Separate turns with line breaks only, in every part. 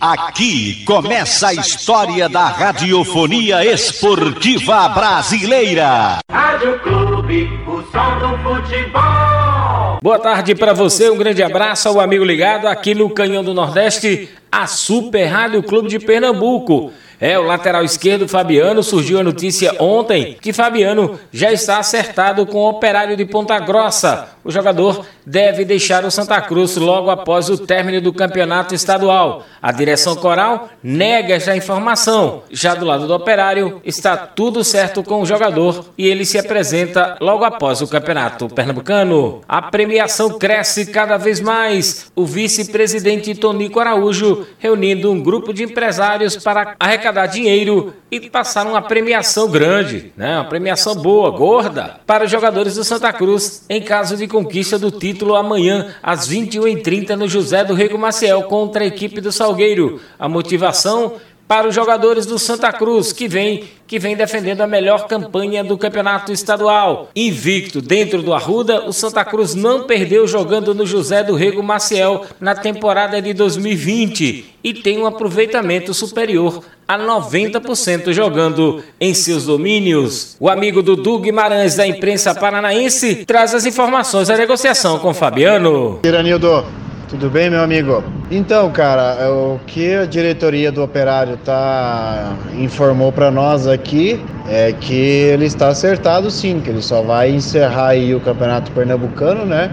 Aqui começa a história da radiofonia esportiva brasileira.
Rádio Clube, o som do futebol.
Boa tarde para você, um grande abraço ao amigo ligado aqui no Canhão do Nordeste, a Super Rádio Clube de Pernambuco. É, o lateral esquerdo Fabiano surgiu a notícia ontem que Fabiano já está acertado com o operário de Ponta Grossa. O jogador deve deixar o Santa Cruz logo após o término do campeonato estadual. A direção coral nega essa informação. Já do lado do operário, está tudo certo com o jogador e ele se apresenta logo após o campeonato pernambucano. A premiação cresce cada vez mais. O vice-presidente Tonico Araújo reunindo um grupo de empresários para arrecadar arrecadar dinheiro e passar uma premiação grande, né? uma premiação boa, gorda, para os jogadores do Santa Cruz em caso de conquista do título amanhã às 21h30 no José do Rego Maciel contra a equipe do Salgueiro. A motivação para os jogadores do Santa Cruz, que vem, que vem defendendo a melhor campanha do campeonato estadual. Invicto dentro do Arruda, o Santa Cruz não perdeu jogando no José do Rego Maciel na temporada de 2020 e tem um aproveitamento superior a 90% jogando em seus domínios. O amigo Dudu Guimarães da imprensa paranaense traz as informações da negociação com Fabiano.
Iranildo, tudo bem, meu amigo? Então, cara, é o que a diretoria do Operário tá informou para nós aqui é que ele está acertado sim, que ele só vai encerrar aí o Campeonato Pernambucano, né?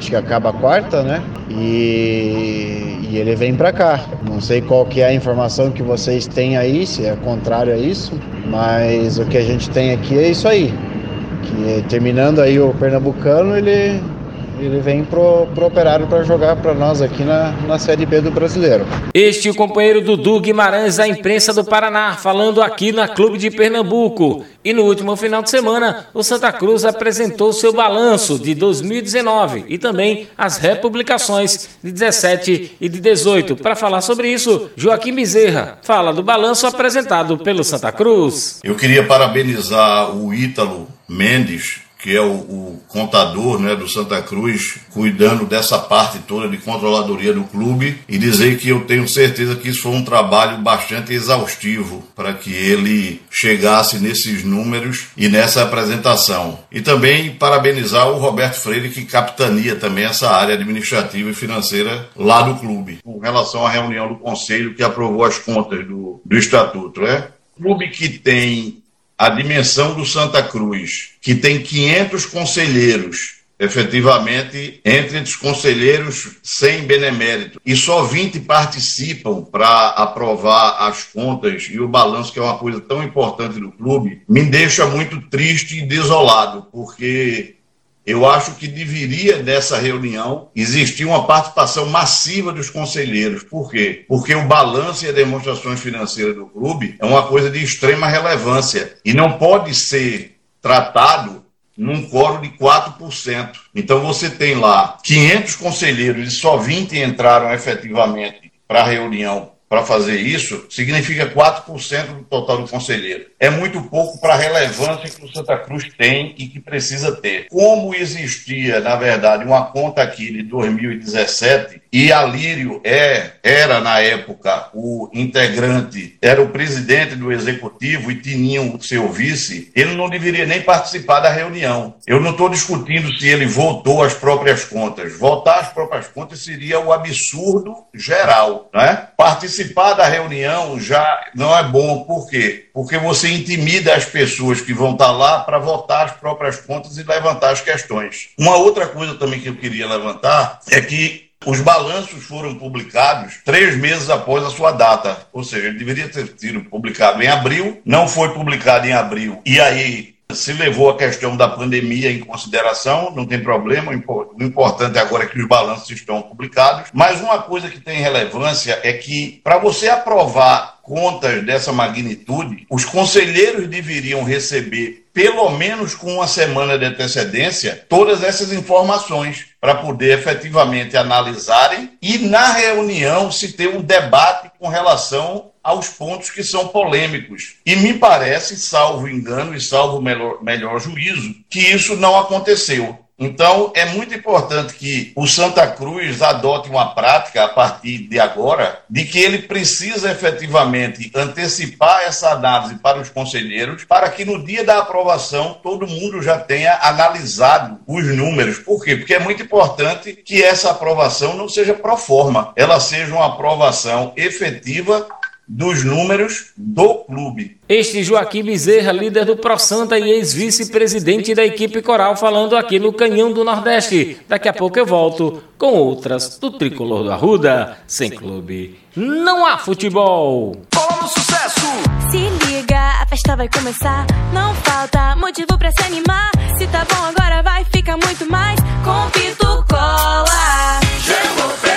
Acho que acaba a quarta, né? E, e ele vem para cá. Não sei qual que é a informação que vocês têm aí, se é contrário a isso, mas o que a gente tem aqui é isso aí. Que terminando aí o Pernambucano, ele ele vem pro, pro operário para jogar para nós aqui na, na Série B do Brasileiro.
Este é o companheiro Dudu Guimarães da imprensa do Paraná, falando aqui na Clube de Pernambuco. E no último final de semana, o Santa Cruz apresentou seu balanço de 2019 e também as republicações de 17 e de 18. Para falar sobre isso, Joaquim Bezerra fala do balanço apresentado pelo Santa Cruz.
Eu queria parabenizar o Ítalo Mendes que é o, o, contador né, do Santa Cruz, cuidando dessa parte toda de controladoria do clube, e dizer que eu tenho certeza que isso foi um trabalho bastante exaustivo para que ele chegasse nesses números e nessa apresentação. E também parabenizar o Roberto Freire, que capitania também essa área administrativa e financeira lá do clube, com relação à reunião do conselho que aprovou as contas do, do estatuto. Né? Clube que tem a dimensão do Santa Cruz, que tem 500 conselheiros, efetivamente, entre os conselheiros sem benemérito, e só 20 participam para aprovar as contas e o balanço, que é uma coisa tão importante do clube, me deixa muito triste e desolado, porque eu acho que deveria, nessa reunião, existir uma participação massiva dos conselheiros. Por quê? Porque o balanço e as demonstrações financeiras do clube é uma coisa de extrema relevância e não pode ser tratado num quórum de 4%. Então você tem lá 500 conselheiros e só 20 entraram efetivamente para a reunião para fazer isso, significa 4% do total do conselheiro. É muito pouco para a relevância que o Santa Cruz tem e que precisa ter. Como existia, na verdade, uma conta aqui de 2017 e Alírio é, era, na época, o integrante, era o presidente do executivo e Tininho, o seu vice, ele não deveria nem participar da reunião. Eu não estou discutindo se ele voltou às próprias contas. Voltar às próprias contas seria o absurdo geral, né? Participar participar da reunião já não é bom. Por quê? Porque você intimida as pessoas que vão estar lá para votar as próprias contas e levantar as questões. Uma outra coisa também que eu queria levantar é que os balanços foram publicados três meses após a sua data, ou seja, ele deveria ter sido publicado em abril, não foi publicado em abril, e aí se levou a questão da pandemia em consideração, não tem problema, o importante agora é que os balanços estão publicados. Mas uma coisa que tem relevância é que, para você aprovar contas dessa magnitude, os conselheiros deveriam receber, pelo menos com uma semana de antecedência, todas essas informações para poder efetivamente analisarem e, na reunião, se ter um debate com relação aos pontos que são polêmicos. E me parece, salvo engano e salvo melhor, melhor juízo, que isso não aconteceu. Então, é muito importante que o Santa Cruz adote uma prática a partir de agora, de que ele precisa efetivamente antecipar essa análise para os conselheiros, para que no dia da aprovação todo mundo já tenha analisado os números. Por quê? Porque é muito importante que essa aprovação não seja pro forma, ela seja uma aprovação efetiva dos números do clube.
Este Joaquim Bezerra, líder do Pro Santa e ex-vice-presidente da equipe coral, falando aqui no Canhão do Nordeste. Daqui a pouco eu volto com outras do Tricolor do Arruda. Sem clube, não há futebol.
Como sucesso!
Se liga, a festa vai começar. Não falta motivo pra se animar. Se tá bom agora, vai ficar muito mais. Com Pito Cola.
Chegou,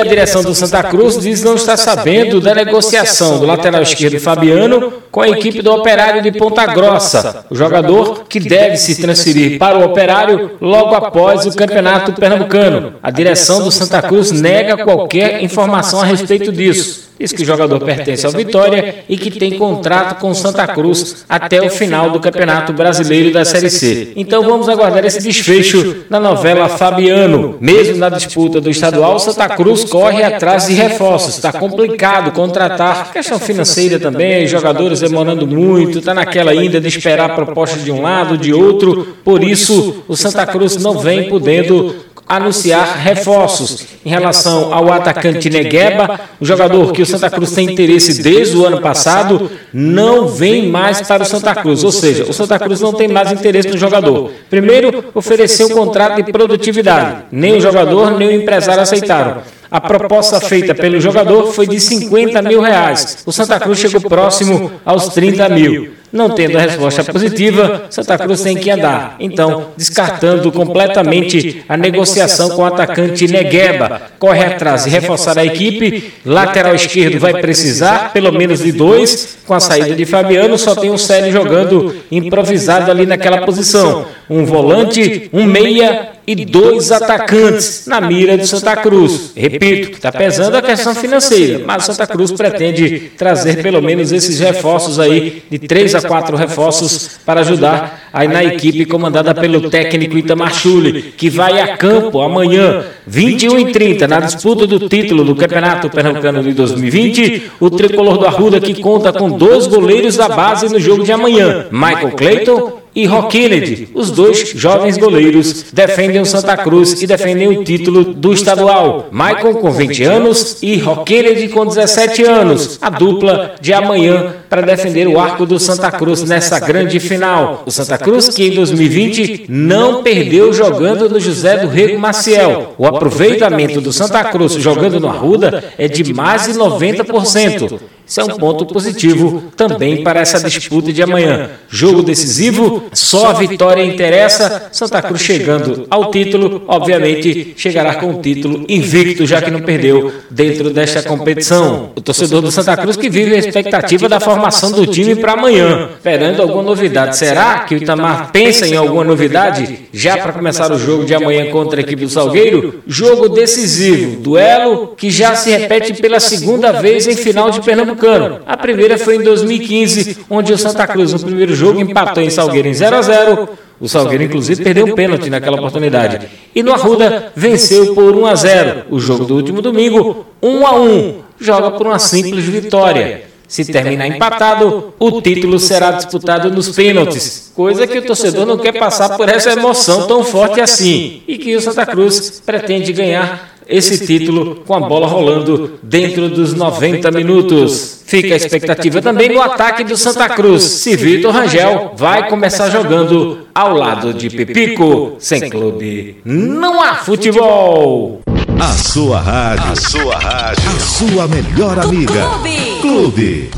a direção do Santa Cruz diz não estar sabendo da negociação do lateral esquerdo Fabiano com a equipe do Operário de Ponta Grossa, o jogador que deve se transferir para o Operário logo após o Campeonato Pernambucano. A direção do Santa Cruz nega qualquer informação a respeito disso. Diz que o jogador pertence ao Vitória e que tem contrato com o Santa Cruz até o final do Campeonato Brasileiro da Série C. Então vamos aguardar esse desfecho na novela Fabiano. Mesmo na disputa do estadual, Santa Cruz corre atrás de reforços. Está complicado contratar. Questão financeira também, jogadores demorando muito, está naquela ainda de esperar propostas de um lado, de outro. Por isso, o Santa Cruz não vem podendo anunciar reforços em relação ao atacante Negueba, o jogador que o Santa Cruz tem interesse desde o ano passado, não vem mais para o Santa Cruz, ou seja, o Santa Cruz não tem mais interesse no jogador. Primeiro, ofereceu um contrato de produtividade, nem o jogador nem o empresário aceitaram. A proposta feita pelo jogador foi de 50 mil reais. O Santa Cruz chegou próximo aos 30 mil. Não tendo a resposta positiva, Santa Cruz tem que andar. Então, descartando completamente a negociação com o atacante Negueba. Corre atrás e reforçar a equipe. Lateral esquerdo vai precisar, pelo menos de dois. Com a saída de Fabiano, só tem o Célio jogando improvisado ali naquela posição. Um volante, um meia e dois atacantes na mira do Santa Cruz. Repito, está pesando a questão financeira, mas Santa Cruz pretende trazer pelo menos esses reforços aí, de três a quatro reforços, para ajudar aí na equipe comandada pelo técnico Itamar Chuli, que vai a campo amanhã, 21 e 30, na disputa do título do Campeonato Pernambucano de 2020. O tricolor do Arruda que conta com dois goleiros da base no jogo de amanhã, Michael Clayton e Rock Kennedy, os dois jovens goleiros, defendem o Santa Cruz e defendem o título do estadual. Michael com 20 anos e Rock Kennedy com 17 anos, a dupla de amanhã para defender o arco do Santa Cruz nessa grande final. O Santa Cruz que em 2020 não perdeu jogando no José do Rego Maciel. O aproveitamento do Santa Cruz jogando no Arruda é de mais de 90%. Isso é um ponto positivo também para essa disputa de amanhã. Jogo decisivo, só a vitória interessa. Santa Cruz chegando ao título, obviamente chegará com o título invicto, já que não perdeu dentro desta competição. O torcedor do Santa Cruz que vive a expectativa da formação do time para amanhã, esperando alguma novidade. Será que o Itamar pensa em alguma novidade já para começar o jogo de amanhã contra a equipe do Salgueiro? Jogo decisivo, duelo que já se repete pela segunda vez em final de Pernambuco. A primeira foi em 2015, onde o Santa Cruz, no primeiro jogo, empatou em Salgueiro em 0 a 0 O Salgueiro, inclusive, perdeu um pênalti naquela oportunidade. E no Arruda, venceu por 1 a 0 O jogo do último domingo, 1 a 1 Joga por uma simples vitória. Se terminar empatado, o título será disputado nos pênaltis, coisa que o torcedor não quer passar por essa emoção tão forte assim, e que o Santa Cruz pretende ganhar esse título com a bola rolando dentro dos 90 minutos. Fica a expectativa também no ataque do Santa Cruz, se Vitor Rangel vai começar jogando ao lado de Pepico. Sem clube, não há futebol.
A sua rádio. A sua rádio. A sua melhor amiga.
Clube.
Clube.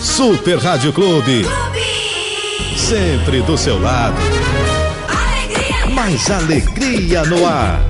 Super Rádio Clube. Sempre do seu lado.
Alegria.
Mais alegria no ar.